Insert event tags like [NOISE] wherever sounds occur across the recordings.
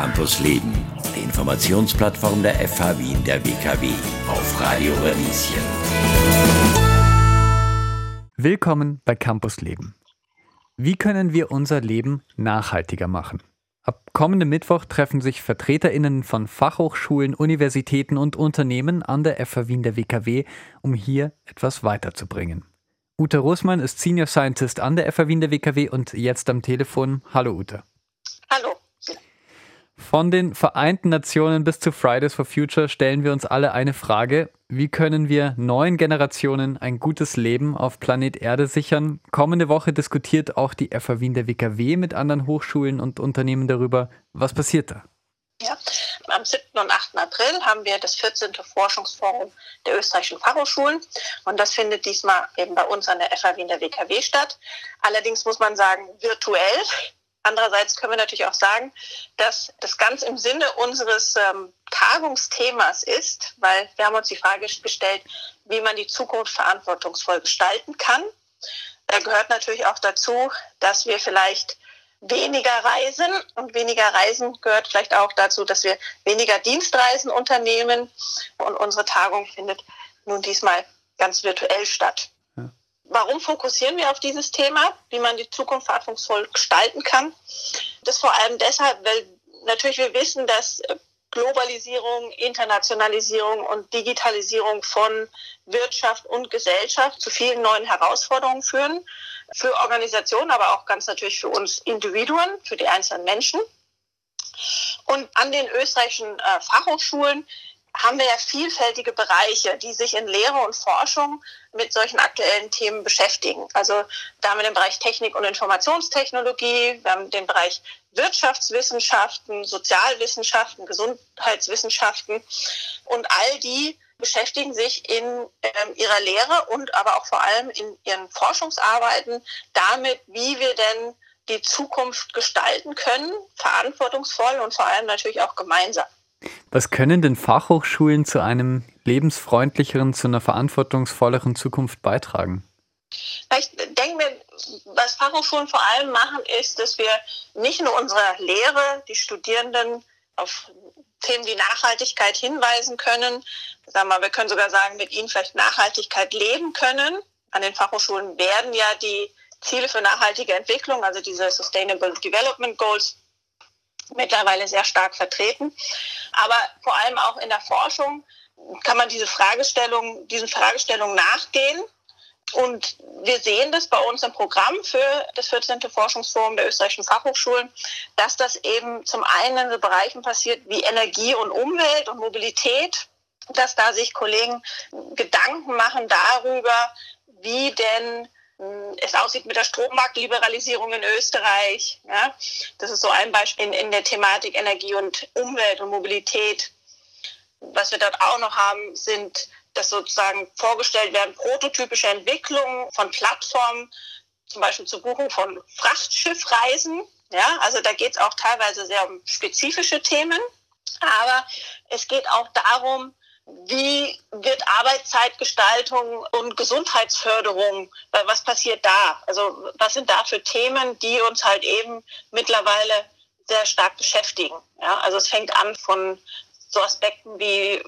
Campus Leben, die Informationsplattform der FH Wien der WKW auf Radio Radieschen. Willkommen bei Campus Leben. Wie können wir unser Leben nachhaltiger machen? Ab kommendem Mittwoch treffen sich VertreterInnen von Fachhochschulen, Universitäten und Unternehmen an der FH Wien der WKW, um hier etwas weiterzubringen. Uta Rosmann ist Senior Scientist an der FH Wien der WKW und jetzt am Telefon. Hallo Uta. Hallo. Von den Vereinten Nationen bis zu Fridays for Future stellen wir uns alle eine Frage. Wie können wir neuen Generationen ein gutes Leben auf Planet Erde sichern? Kommende Woche diskutiert auch die FH Wien der WKW mit anderen Hochschulen und Unternehmen darüber. Was passiert da? Ja, am 7. und 8. April haben wir das 14. Forschungsforum der österreichischen Fachhochschulen und das findet diesmal eben bei uns an der FH Wien der WKW statt. Allerdings muss man sagen, virtuell. Andererseits können wir natürlich auch sagen, dass das ganz im Sinne unseres ähm, Tagungsthemas ist, weil wir haben uns die Frage gestellt, wie man die Zukunft verantwortungsvoll gestalten kann. Da gehört natürlich auch dazu, dass wir vielleicht weniger reisen und weniger Reisen gehört vielleicht auch dazu, dass wir weniger Dienstreisen unternehmen und unsere Tagung findet nun diesmal ganz virtuell statt. Warum fokussieren wir auf dieses Thema, wie man die Zukunft verantwortungsvoll gestalten kann? Das vor allem deshalb, weil natürlich wir wissen, dass Globalisierung, Internationalisierung und Digitalisierung von Wirtschaft und Gesellschaft zu vielen neuen Herausforderungen führen. Für Organisationen, aber auch ganz natürlich für uns Individuen, für die einzelnen Menschen. Und an den österreichischen äh, Fachhochschulen haben wir ja vielfältige Bereiche, die sich in Lehre und Forschung mit solchen aktuellen Themen beschäftigen. Also da haben wir den Bereich Technik und Informationstechnologie, wir haben den Bereich Wirtschaftswissenschaften, Sozialwissenschaften, Gesundheitswissenschaften und all die beschäftigen sich in ähm, ihrer Lehre und aber auch vor allem in ihren Forschungsarbeiten damit, wie wir denn die Zukunft gestalten können, verantwortungsvoll und vor allem natürlich auch gemeinsam. Was können denn Fachhochschulen zu einem lebensfreundlicheren, zu einer verantwortungsvolleren Zukunft beitragen? Ich denke mir, was Fachhochschulen vor allem machen, ist, dass wir nicht nur unsere Lehre, die Studierenden auf Themen wie Nachhaltigkeit hinweisen können. Sagen wir, wir können sogar sagen, mit ihnen vielleicht Nachhaltigkeit leben können. An den Fachhochschulen werden ja die Ziele für nachhaltige Entwicklung, also diese Sustainable Development Goals, mittlerweile sehr stark vertreten. Aber vor allem auch in der Forschung kann man diese Fragestellung, diesen Fragestellungen nachgehen. Und wir sehen das bei uns im Programm für das 14. Forschungsforum der österreichischen Fachhochschulen, dass das eben zum einen in so Bereichen passiert wie Energie und Umwelt und Mobilität, dass da sich Kollegen Gedanken machen darüber, wie denn es aussieht mit der Strommarktliberalisierung in Österreich. Ja, das ist so ein Beispiel in, in der Thematik Energie und Umwelt und Mobilität. Was wir dort auch noch haben, sind, dass sozusagen vorgestellt werden prototypische Entwicklungen von Plattformen, zum Beispiel zur Buchung von Frachtschiffreisen. Ja, also da geht es auch teilweise sehr um spezifische Themen. Aber es geht auch darum, wie wird Arbeitszeitgestaltung und Gesundheitsförderung, was passiert da? Also was sind da für Themen, die uns halt eben mittlerweile sehr stark beschäftigen? Ja, also es fängt an von so Aspekten wie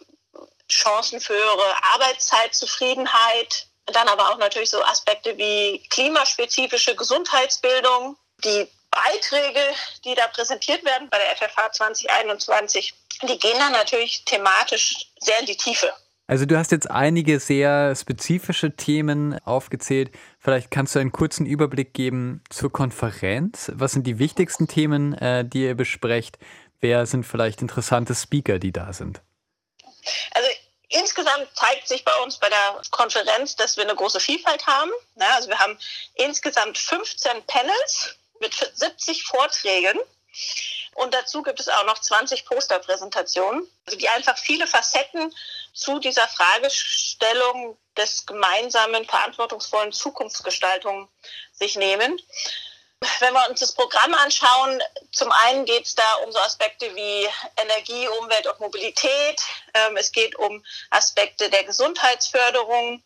Chancen für höhere Arbeitszeitzufriedenheit, dann aber auch natürlich so Aspekte wie klimaspezifische Gesundheitsbildung, die Beiträge, die da präsentiert werden bei der FFH 2021, die gehen dann natürlich thematisch sehr in die Tiefe. Also du hast jetzt einige sehr spezifische Themen aufgezählt. Vielleicht kannst du einen kurzen Überblick geben zur Konferenz. Was sind die wichtigsten Themen, äh, die ihr besprecht? Wer sind vielleicht interessante Speaker, die da sind? Also insgesamt zeigt sich bei uns bei der Konferenz, dass wir eine große Vielfalt haben. Also wir haben insgesamt 15 Panels mit 70 Vorträgen. Und dazu gibt es auch noch 20 Posterpräsentationen, also die einfach viele Facetten zu dieser Fragestellung des gemeinsamen, verantwortungsvollen Zukunftsgestaltung sich nehmen. Wenn wir uns das Programm anschauen, zum einen geht es da um so Aspekte wie Energie, Umwelt und Mobilität. Ähm, es geht um Aspekte der Gesundheitsförderung.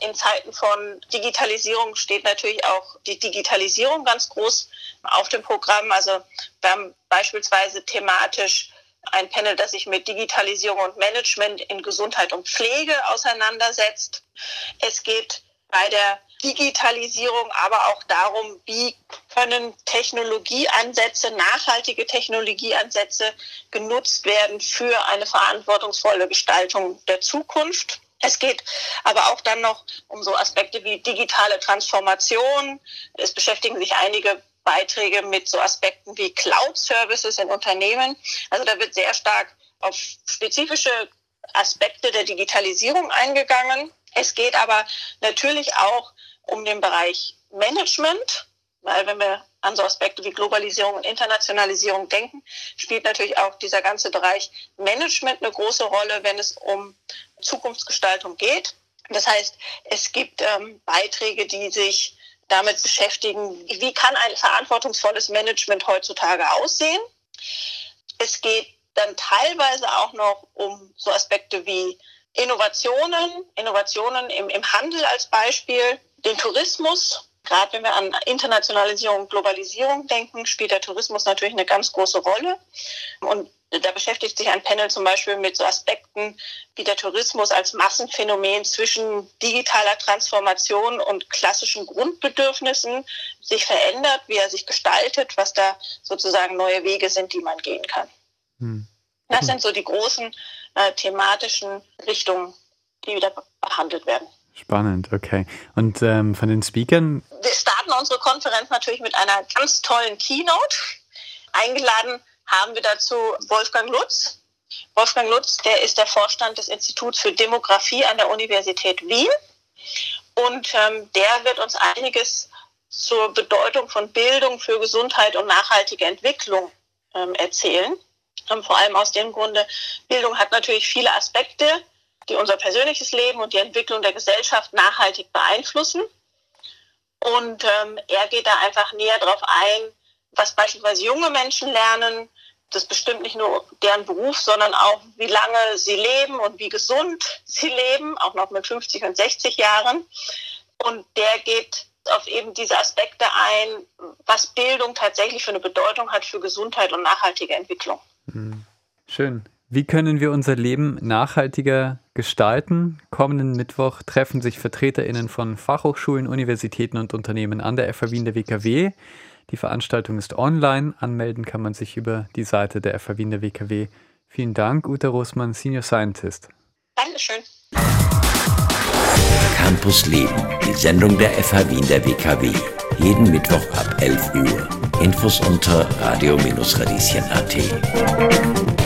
In Zeiten von Digitalisierung steht natürlich auch die Digitalisierung ganz groß auf dem Programm. Also wir haben beispielsweise thematisch ein Panel, das sich mit Digitalisierung und Management in Gesundheit und Pflege auseinandersetzt. Es geht bei der Digitalisierung, aber auch darum, wie können Technologieansätze, nachhaltige Technologieansätze genutzt werden für eine verantwortungsvolle Gestaltung der Zukunft. Es geht aber auch dann noch um so Aspekte wie digitale Transformation. Es beschäftigen sich einige Beiträge mit so Aspekten wie Cloud-Services in Unternehmen. Also da wird sehr stark auf spezifische Aspekte der Digitalisierung eingegangen. Es geht aber natürlich auch um den Bereich Management, weil wenn wir an so Aspekte wie Globalisierung und Internationalisierung denken, spielt natürlich auch dieser ganze Bereich Management eine große Rolle, wenn es um Zukunftsgestaltung geht. Das heißt, es gibt ähm, Beiträge, die sich damit beschäftigen, wie kann ein verantwortungsvolles Management heutzutage aussehen. Es geht dann teilweise auch noch um so Aspekte wie Innovationen, Innovationen im, im Handel als Beispiel, den Tourismus. Gerade wenn wir an Internationalisierung und Globalisierung denken, spielt der Tourismus natürlich eine ganz große Rolle. Und da beschäftigt sich ein Panel zum Beispiel mit so Aspekten wie der Tourismus als Massenphänomen zwischen digitaler Transformation und klassischen Grundbedürfnissen sich verändert, wie er sich gestaltet, was da sozusagen neue Wege sind, die man gehen kann. Hm. Das sind so die großen äh, thematischen Richtungen, die wieder behandelt werden. Spannend, okay. Und ähm, von den Speakern? Wir starten unsere Konferenz natürlich mit einer ganz tollen Keynote. Eingeladen haben wir dazu Wolfgang Lutz. Wolfgang Lutz, der ist der Vorstand des Instituts für Demografie an der Universität Wien. Und ähm, der wird uns einiges zur Bedeutung von Bildung für Gesundheit und nachhaltige Entwicklung ähm, erzählen. Vor allem aus dem Grunde, Bildung hat natürlich viele Aspekte, die unser persönliches Leben und die Entwicklung der Gesellschaft nachhaltig beeinflussen. Und ähm, er geht da einfach näher darauf ein, was beispielsweise junge Menschen lernen. Das bestimmt nicht nur deren Beruf, sondern auch, wie lange sie leben und wie gesund [LAUGHS] sie leben, auch noch mit 50 und 60 Jahren. Und der geht auf eben diese Aspekte ein, was Bildung tatsächlich für eine Bedeutung hat für Gesundheit und nachhaltige Entwicklung. Schön. Wie können wir unser Leben nachhaltiger gestalten? Kommenden Mittwoch treffen sich VertreterInnen von Fachhochschulen, Universitäten und Unternehmen an der FH Wien der WKW. Die Veranstaltung ist online. Anmelden kann man sich über die Seite der FH Wien der WKW. Vielen Dank, Uta Rosmann, Senior Scientist. Dankeschön. Campus Leben, die Sendung der FH Wien der WKW. Jeden Mittwoch ab 11 Uhr. Infos unter radio-radieschen.at.